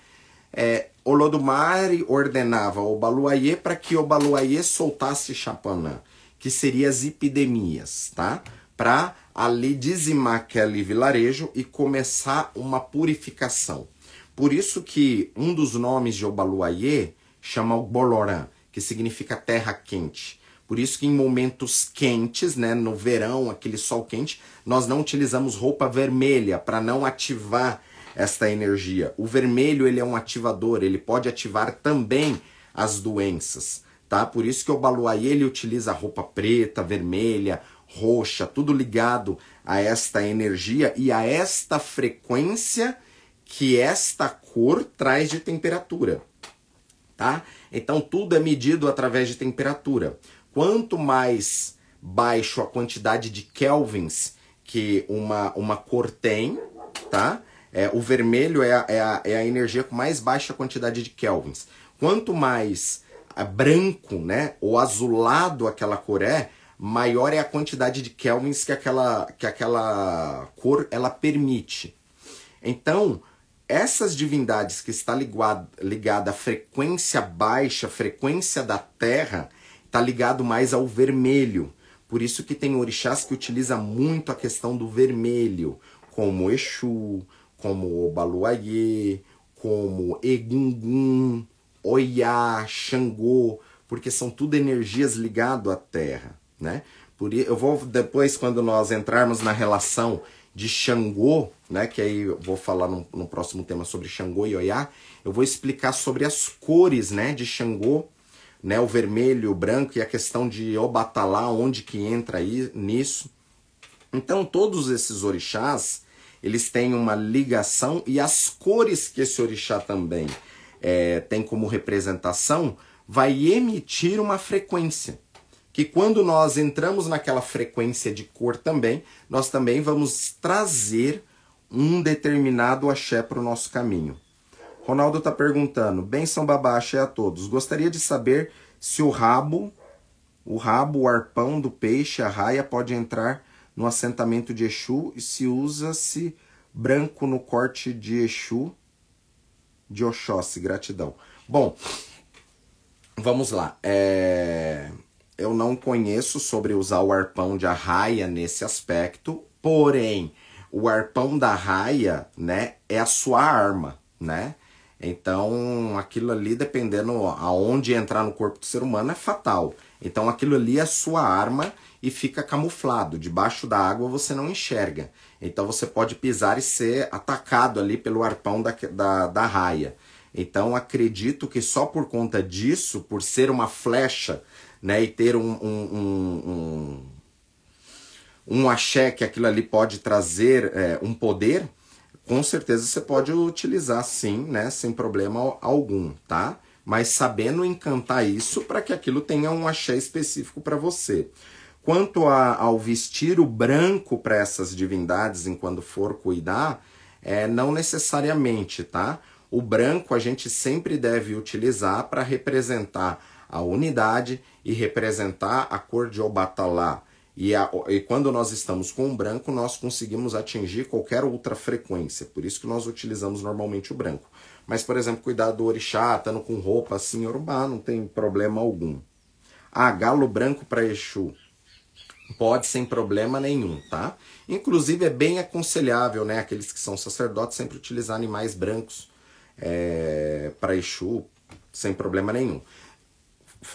É, Olodumare ordenava o Baluayê para que o Baluayê soltasse Chapanã, que seria as epidemias, tá? Para ali dizimar aquele vilarejo e começar uma purificação. Por isso que um dos nomes de Obaluayê chama o Bolorã, que significa terra quente. Por isso que em momentos quentes, né, no verão, aquele sol quente, nós não utilizamos roupa vermelha para não ativar esta energia. O vermelho ele é um ativador, ele pode ativar também as doenças, tá? Por isso que o Baluayê ele utiliza roupa preta, vermelha, roxa, tudo ligado a esta energia e a esta frequência que esta cor traz de temperatura, tá? Então tudo é medido através de temperatura. Quanto mais baixo a quantidade de kelvins que uma, uma cor tem, tá? É, o vermelho é a, é, a, é a energia com mais baixa quantidade de kelvins. Quanto mais branco, né, ou azulado aquela cor é, maior é a quantidade de kelvins que aquela, que aquela cor ela permite. Então, essas divindades que está ligado, ligada à frequência baixa, frequência da terra, está ligado mais ao vermelho. Por isso que tem orixás que utiliza muito a questão do vermelho, como Exu, como Obaluayê, como Egungun, Oiá, Xangô, porque são tudo energias ligadas à terra, né? Por, eu vou depois, quando nós entrarmos na relação de Xangô, né, que aí eu vou falar no, no, próximo tema sobre Xangô e Oiá, eu vou explicar sobre as cores né, de Xangô, né, o vermelho, o branco e a questão de Obatalá, onde que entra aí nisso. Então todos esses orixás, eles têm uma ligação e as cores que esse orixá também é, tem como representação vai emitir uma frequência que quando nós entramos naquela frequência de cor também, nós também vamos trazer um determinado axé para o nosso caminho. Ronaldo está perguntando, benção babá, axé a todos. Gostaria de saber se o rabo, o rabo, o arpão do peixe, a raia, pode entrar no assentamento de Exu e se usa-se branco no corte de Exu de Oxóssi. Gratidão. Bom, vamos lá. É eu não conheço sobre usar o arpão de arraia nesse aspecto, porém, o arpão da raia, né, é a sua arma, né? Então, aquilo ali, dependendo aonde entrar no corpo do ser humano, é fatal. Então, aquilo ali é a sua arma e fica camuflado. Debaixo da água você não enxerga. Então, você pode pisar e ser atacado ali pelo arpão da, da, da raia. Então, acredito que só por conta disso, por ser uma flecha né, e ter um, um, um, um, um axé que aquilo ali pode trazer é, um poder, com certeza você pode utilizar sim, né, sem problema algum, tá? Mas sabendo encantar isso para que aquilo tenha um axé específico para você. Quanto a, ao vestir o branco para essas divindades enquanto for cuidar, é, não necessariamente, tá? O branco a gente sempre deve utilizar para representar a unidade e representar a cor de Obatalá. E, a, e quando nós estamos com o branco, nós conseguimos atingir qualquer outra frequência. Por isso que nós utilizamos normalmente o branco. Mas, por exemplo, cuidar do orixá, estando com roupa assim, urubá, não tem problema algum. Ah, galo branco para Exu. Pode sem problema nenhum, tá? Inclusive é bem aconselhável, né? Aqueles que são sacerdotes sempre utilizar animais brancos é, para Exu, sem problema nenhum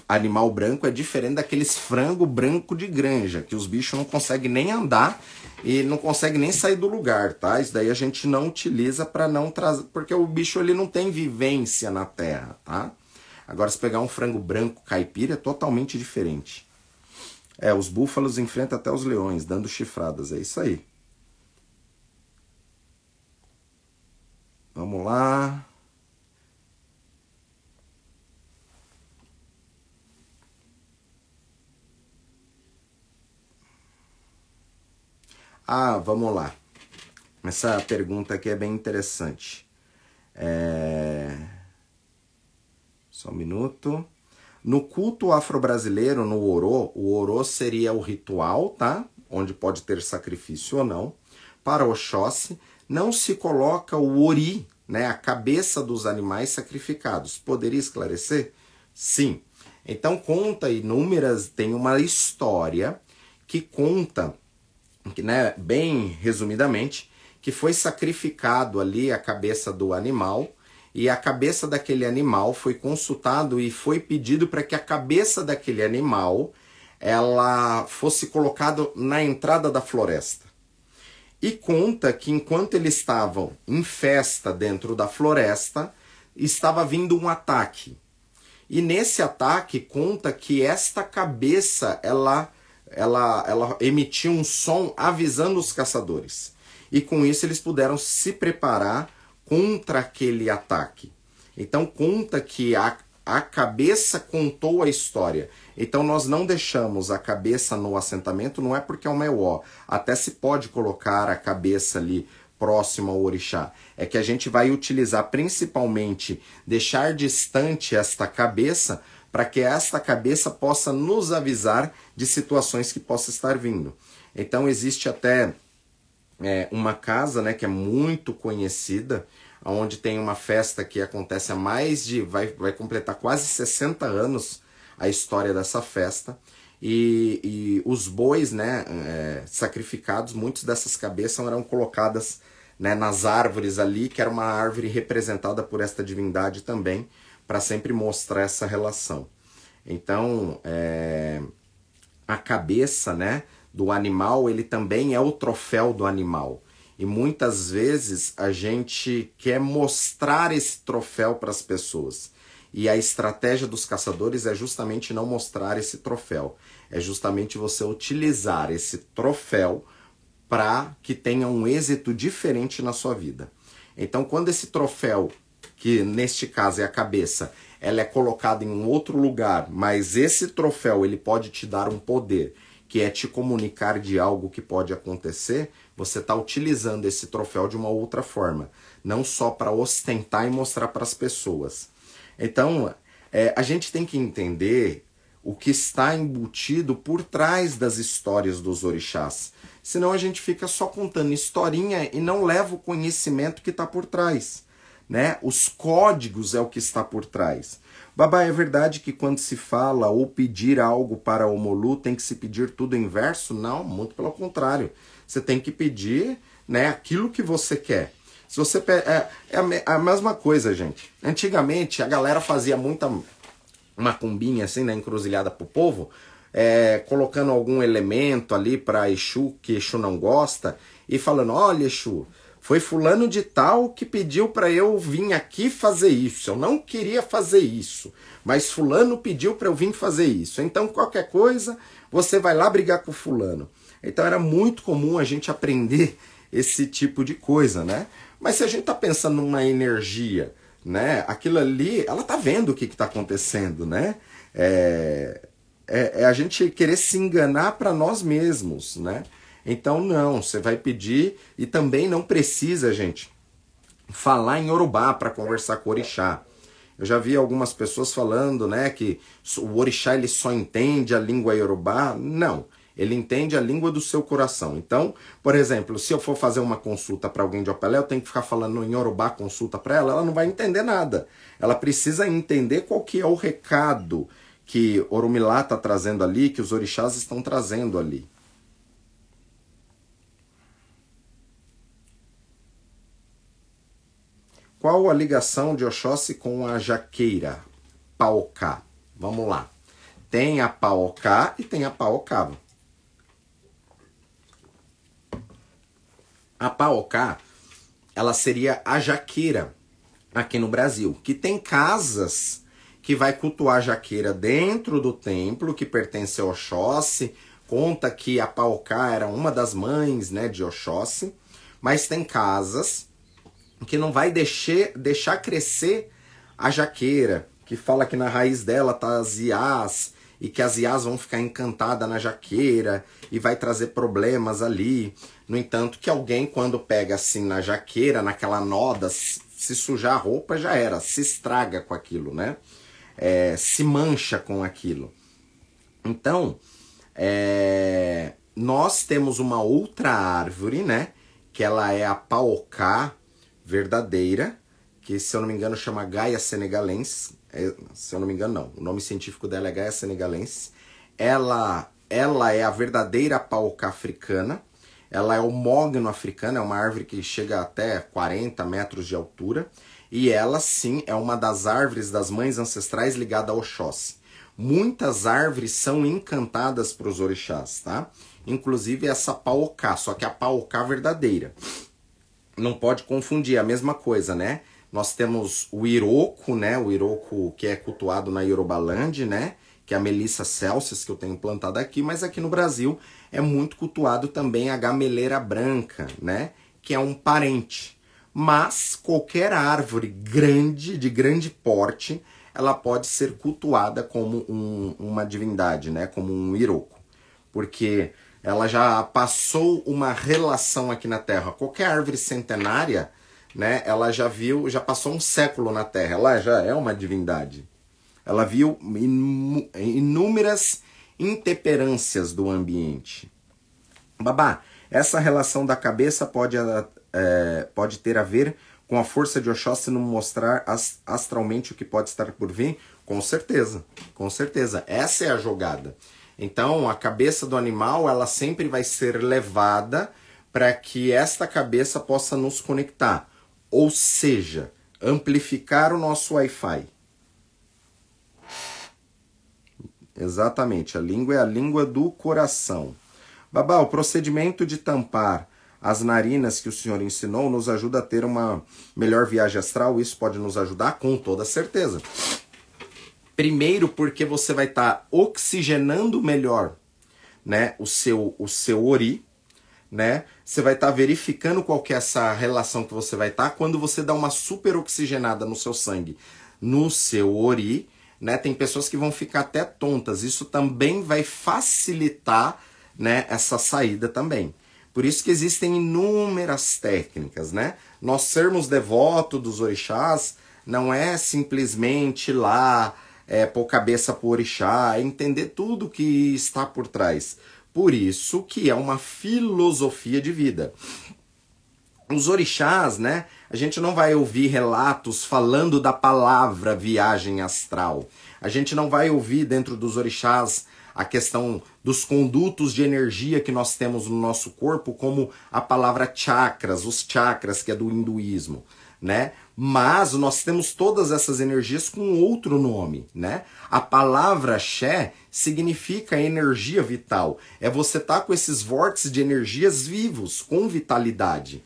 animal branco é diferente daqueles frango branco de granja, que os bichos não conseguem nem andar e não conseguem nem sair do lugar, tá? Isso daí a gente não utiliza para não trazer, porque o bicho ele não tem vivência na terra, tá? Agora se pegar um frango branco caipira é totalmente diferente. É, os búfalos enfrentam até os leões, dando chifradas, é isso aí. Vamos lá. Ah, vamos lá. Essa pergunta aqui é bem interessante. É... Só um minuto. No culto afro-brasileiro, no orô, o orô seria o ritual, tá? Onde pode ter sacrifício ou não. Para Oxóssi, não se coloca o ori, né? A cabeça dos animais sacrificados. Poderia esclarecer? Sim. Então conta inúmeras, tem uma história que conta né, bem resumidamente, que foi sacrificado ali a cabeça do animal e a cabeça daquele animal foi consultado e foi pedido para que a cabeça daquele animal ela fosse colocada na entrada da floresta. E conta que enquanto eles estavam em festa dentro da floresta, estava vindo um ataque. E nesse ataque conta que esta cabeça ela ela, ela emitia um som avisando os caçadores. E com isso eles puderam se preparar contra aquele ataque. Então conta que a, a cabeça contou a história. Então nós não deixamos a cabeça no assentamento, não é porque é uma EO. Até se pode colocar a cabeça ali próximo ao orixá. É que a gente vai utilizar principalmente deixar distante esta cabeça para que esta cabeça possa nos avisar de situações que possa estar vindo. Então existe até é, uma casa, né, que é muito conhecida, onde tem uma festa que acontece há mais de. vai, vai completar quase 60 anos a história dessa festa. E, e os bois né, é, sacrificados, muitas dessas cabeças eram colocadas né, nas árvores ali, que era uma árvore representada por esta divindade também, para sempre mostrar essa relação. Então, é, a cabeça né, do animal, ele também é o troféu do animal. E muitas vezes a gente quer mostrar esse troféu para as pessoas. E a estratégia dos caçadores é justamente não mostrar esse troféu. É justamente você utilizar esse troféu para que tenha um êxito diferente na sua vida. Então, quando esse troféu, que neste caso é a cabeça, ela é colocada em um outro lugar, mas esse troféu ele pode te dar um poder, que é te comunicar de algo que pode acontecer, você está utilizando esse troféu de uma outra forma, não só para ostentar e mostrar para as pessoas. Então, é, a gente tem que entender o que está embutido por trás das histórias dos orixás. Senão a gente fica só contando historinha e não leva o conhecimento que está por trás. Né? Os códigos é o que está por trás. Babá, é verdade que quando se fala ou pedir algo para o Molu tem que se pedir tudo inverso? Não, muito pelo contrário. Você tem que pedir né, aquilo que você quer. Se você é, é a mesma coisa, gente. Antigamente a galera fazia muita macumbinha assim na encruzilhada pro povo, é, colocando algum elemento ali para Exu que Exu não gosta e falando: olha, Exu, foi fulano de tal que pediu para eu vir aqui fazer isso. Eu não queria fazer isso, mas fulano pediu para eu vir fazer isso. Então qualquer coisa, você vai lá brigar com fulano. Então era muito comum a gente aprender esse tipo de coisa, né? Mas se a gente está pensando numa energia, né? Aquilo ali, ela tá vendo o que está acontecendo, né? É, é, é, a gente querer se enganar para nós mesmos, né? Então não, você vai pedir e também não precisa, gente, falar em Yorubá para conversar com o orixá. Eu já vi algumas pessoas falando, né, que o orixá ele só entende a língua Yorubá. Não. Ele entende a língua do seu coração. Então, por exemplo, se eu for fazer uma consulta para alguém de Opelé, eu tenho que ficar falando em Yorubá consulta para ela, ela não vai entender nada. Ela precisa entender qual que é o recado que Orumilá está trazendo ali, que os orixás estão trazendo ali. Qual a ligação de Oxóssi com a jaqueira? Paocá. Vamos lá. Tem a paocá e tem a paocava. A paocá, ela seria a jaqueira aqui no Brasil, que tem casas que vai cultuar a jaqueira dentro do templo que pertence a Oxóssi. Conta que a paocá era uma das mães né, de Oxóssi, mas tem casas que não vai deixar, deixar crescer a jaqueira, que fala que na raiz dela tá as iás, e que as iás vão ficar encantadas na jaqueira e vai trazer problemas ali. No entanto, que alguém, quando pega assim na jaqueira, naquela noda, se sujar a roupa, já era, se estraga com aquilo, né? É, se mancha com aquilo. Então, é, nós temos uma outra árvore, né? Que ela é a paocá verdadeira, que se eu não me engano chama Gaia senegalense, é, se eu não me engano, não. O nome científico dela é Gaia senegalensis. Ela, ela é a verdadeira pauca africana. Ela é o mogno africano, é uma árvore que chega até 40 metros de altura. E ela, sim, é uma das árvores das mães ancestrais ligada ao Oxóssi. Muitas árvores são encantadas para os orixás, tá? Inclusive essa paucá, só que a paucá verdadeira. Não pode confundir, é a mesma coisa, né? Nós temos o Iroko, né? O Iroko que é cultuado na Yorubaland, né? Que é a Melissa Celsius, que eu tenho plantado aqui, mas aqui no Brasil é muito cultuado também a gameleira branca, né? Que é um parente. Mas qualquer árvore grande, de grande porte, ela pode ser cultuada como um, uma divindade, né? Como um Iroko. Porque ela já passou uma relação aqui na Terra. Qualquer árvore centenária né? Ela já viu, já passou um século na Terra, ela já é uma divindade. Ela viu inúmeras intemperâncias do ambiente. Babá, Essa relação da cabeça pode, é, pode ter a ver com a força de Oxóssi não mostrar astralmente o que pode estar por vir? Com certeza, com certeza. Essa é a jogada. Então, a cabeça do animal, ela sempre vai ser levada para que esta cabeça possa nos conectar. Ou seja, amplificar o nosso Wi-Fi. Exatamente, a língua é a língua do coração. Babá, o procedimento de tampar as narinas que o senhor ensinou nos ajuda a ter uma melhor viagem astral. Isso pode nos ajudar com toda certeza. Primeiro, porque você vai estar tá oxigenando melhor né, o, seu, o seu ori, né? Você vai estar tá verificando qual que é essa relação que você vai estar tá. quando você dá uma super oxigenada no seu sangue, no seu ori, né? Tem pessoas que vão ficar até tontas. Isso também vai facilitar, né, essa saída também. Por isso que existem inúmeras técnicas, né? Nós sermos devotos dos orixás não é simplesmente lá é, pôr cabeça por orixá, entender tudo que está por trás. Por isso que é uma filosofia de vida. Os orixás, né? A gente não vai ouvir relatos falando da palavra viagem astral. A gente não vai ouvir dentro dos orixás a questão dos condutos de energia que nós temos no nosso corpo, como a palavra chakras, os chakras que é do hinduísmo, né? Mas nós temos todas essas energias com outro nome, né? A palavra Xé significa energia vital. É você estar tá com esses vórtices de energias vivos, com vitalidade.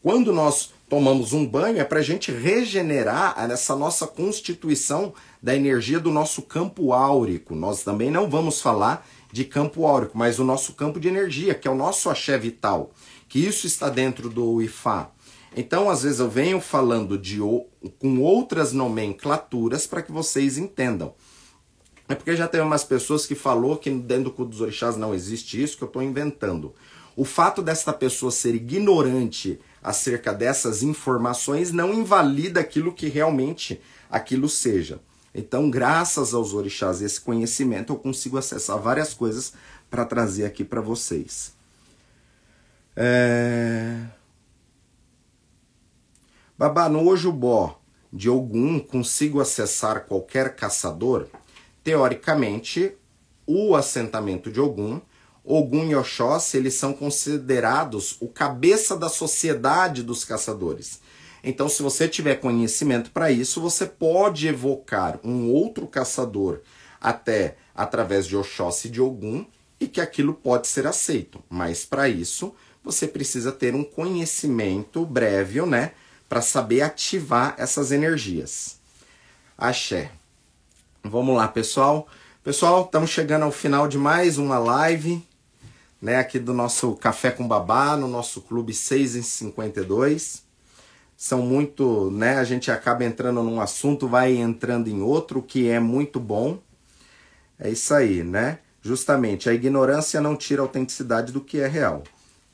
Quando nós tomamos um banho é para a gente regenerar essa nossa constituição da energia do nosso campo áurico. Nós também não vamos falar de campo áurico, mas o nosso campo de energia, que é o nosso axé vital, que isso está dentro do IFA. Então, às vezes eu venho falando de com outras nomenclaturas para que vocês entendam. É porque já tem umas pessoas que falou que dentro do culto dos orixás não existe isso, que eu estou inventando. O fato desta pessoa ser ignorante acerca dessas informações não invalida aquilo que realmente aquilo seja. Então, graças aos orixás e esse conhecimento, eu consigo acessar várias coisas para trazer aqui para vocês. É... Babá, Ojubó de Ogum, consigo acessar qualquer caçador? Teoricamente, o assentamento de Ogum Ogum e Oxóssi, eles são considerados o cabeça da sociedade dos caçadores. Então, se você tiver conhecimento para isso, você pode evocar um outro caçador até através de Oxóssi de Ogum e que aquilo pode ser aceito. Mas para isso, você precisa ter um conhecimento breve, né, para saber ativar essas energias. Axé. Vamos lá, pessoal. Pessoal, estamos chegando ao final de mais uma live né, aqui do nosso Café com Babá, no nosso Clube 6 em 52. São muito, né, a gente acaba entrando num assunto, vai entrando em outro, que é muito bom. É isso aí, né? Justamente, a ignorância não tira a autenticidade do que é real.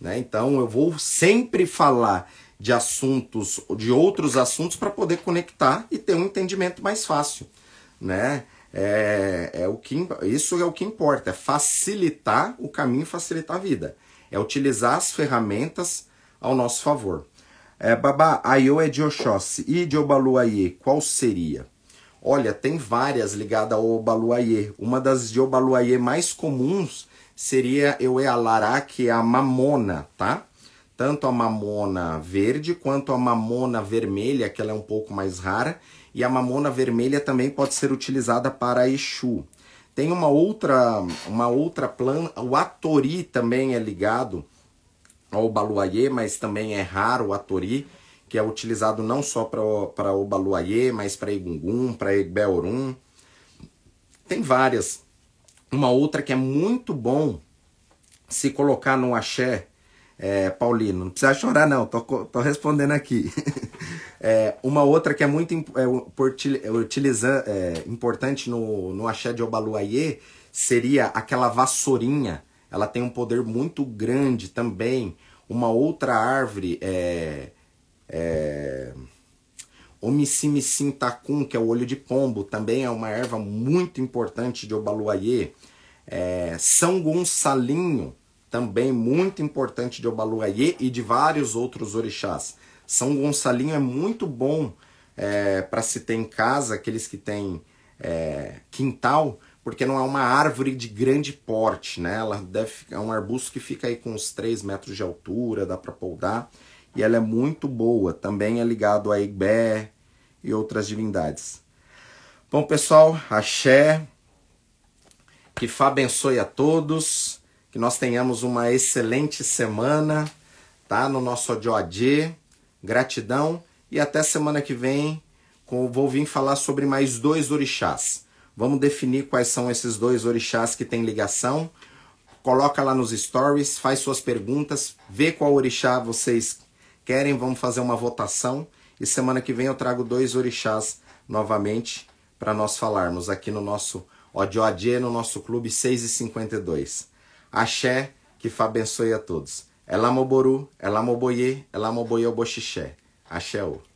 Né? Então eu vou sempre falar de assuntos, de outros assuntos, para poder conectar e ter um entendimento mais fácil. Né? É, é o que, isso é o que importa, é facilitar o caminho, facilitar a vida. É utilizar as ferramentas ao nosso favor. É, Babá, Ayo é de Oxóssi e de Obaluayê, qual seria? Olha, tem várias ligadas ao Obaluayê. Uma das de Obaluayê mais comuns seria Euealará, que é a mamona, tá? Tanto a mamona verde quanto a mamona vermelha, que ela é um pouco mais rara, e a mamona vermelha também pode ser utilizada para Exu. Tem uma outra, uma outra planta, o atori também é ligado ao baluayê, mas também é raro o atori, que é utilizado não só para o baluayê, mas para Egungun, para Egbeorum. Tem várias. Uma outra que é muito bom se colocar no axé, é, Paulino, não precisa chorar não, tô, tô respondendo aqui. [laughs] é, uma outra que é muito é, utiliza, é, importante no, no axé de Obaluayê seria aquela vassourinha. Ela tem um poder muito grande também. Uma outra árvore é, é Omissimicim tacum, que é o olho de pombo, também é uma erva muito importante de Obaluayê. É, São Gonçalinho, também muito importante de Obaluayê e de vários outros orixás. São Gonçalinho é muito bom é, para se ter em casa, aqueles que têm é, quintal, porque não é uma árvore de grande porte, né? Ela deve, é um arbusto que fica aí com uns 3 metros de altura, dá para poldar, e ela é muito boa. Também é ligado a Igbé e outras divindades. Bom, pessoal, axé, que Fá abençoe a todos, que nós tenhamos uma excelente semana, tá? No nosso Odioadê. Gratidão e até semana que vem vou vir falar sobre mais dois orixás. Vamos definir quais são esses dois orixás que têm ligação. Coloca lá nos stories, faz suas perguntas, vê qual orixá vocês querem, vamos fazer uma votação. E semana que vem eu trago dois orixás novamente para nós falarmos aqui no nosso Odioadê, no nosso clube 6 e 52. Axé, que Fá abençoe a todos. Elamoboru, Elamoboye, Elamoboye Oboxixé. Axé. -o.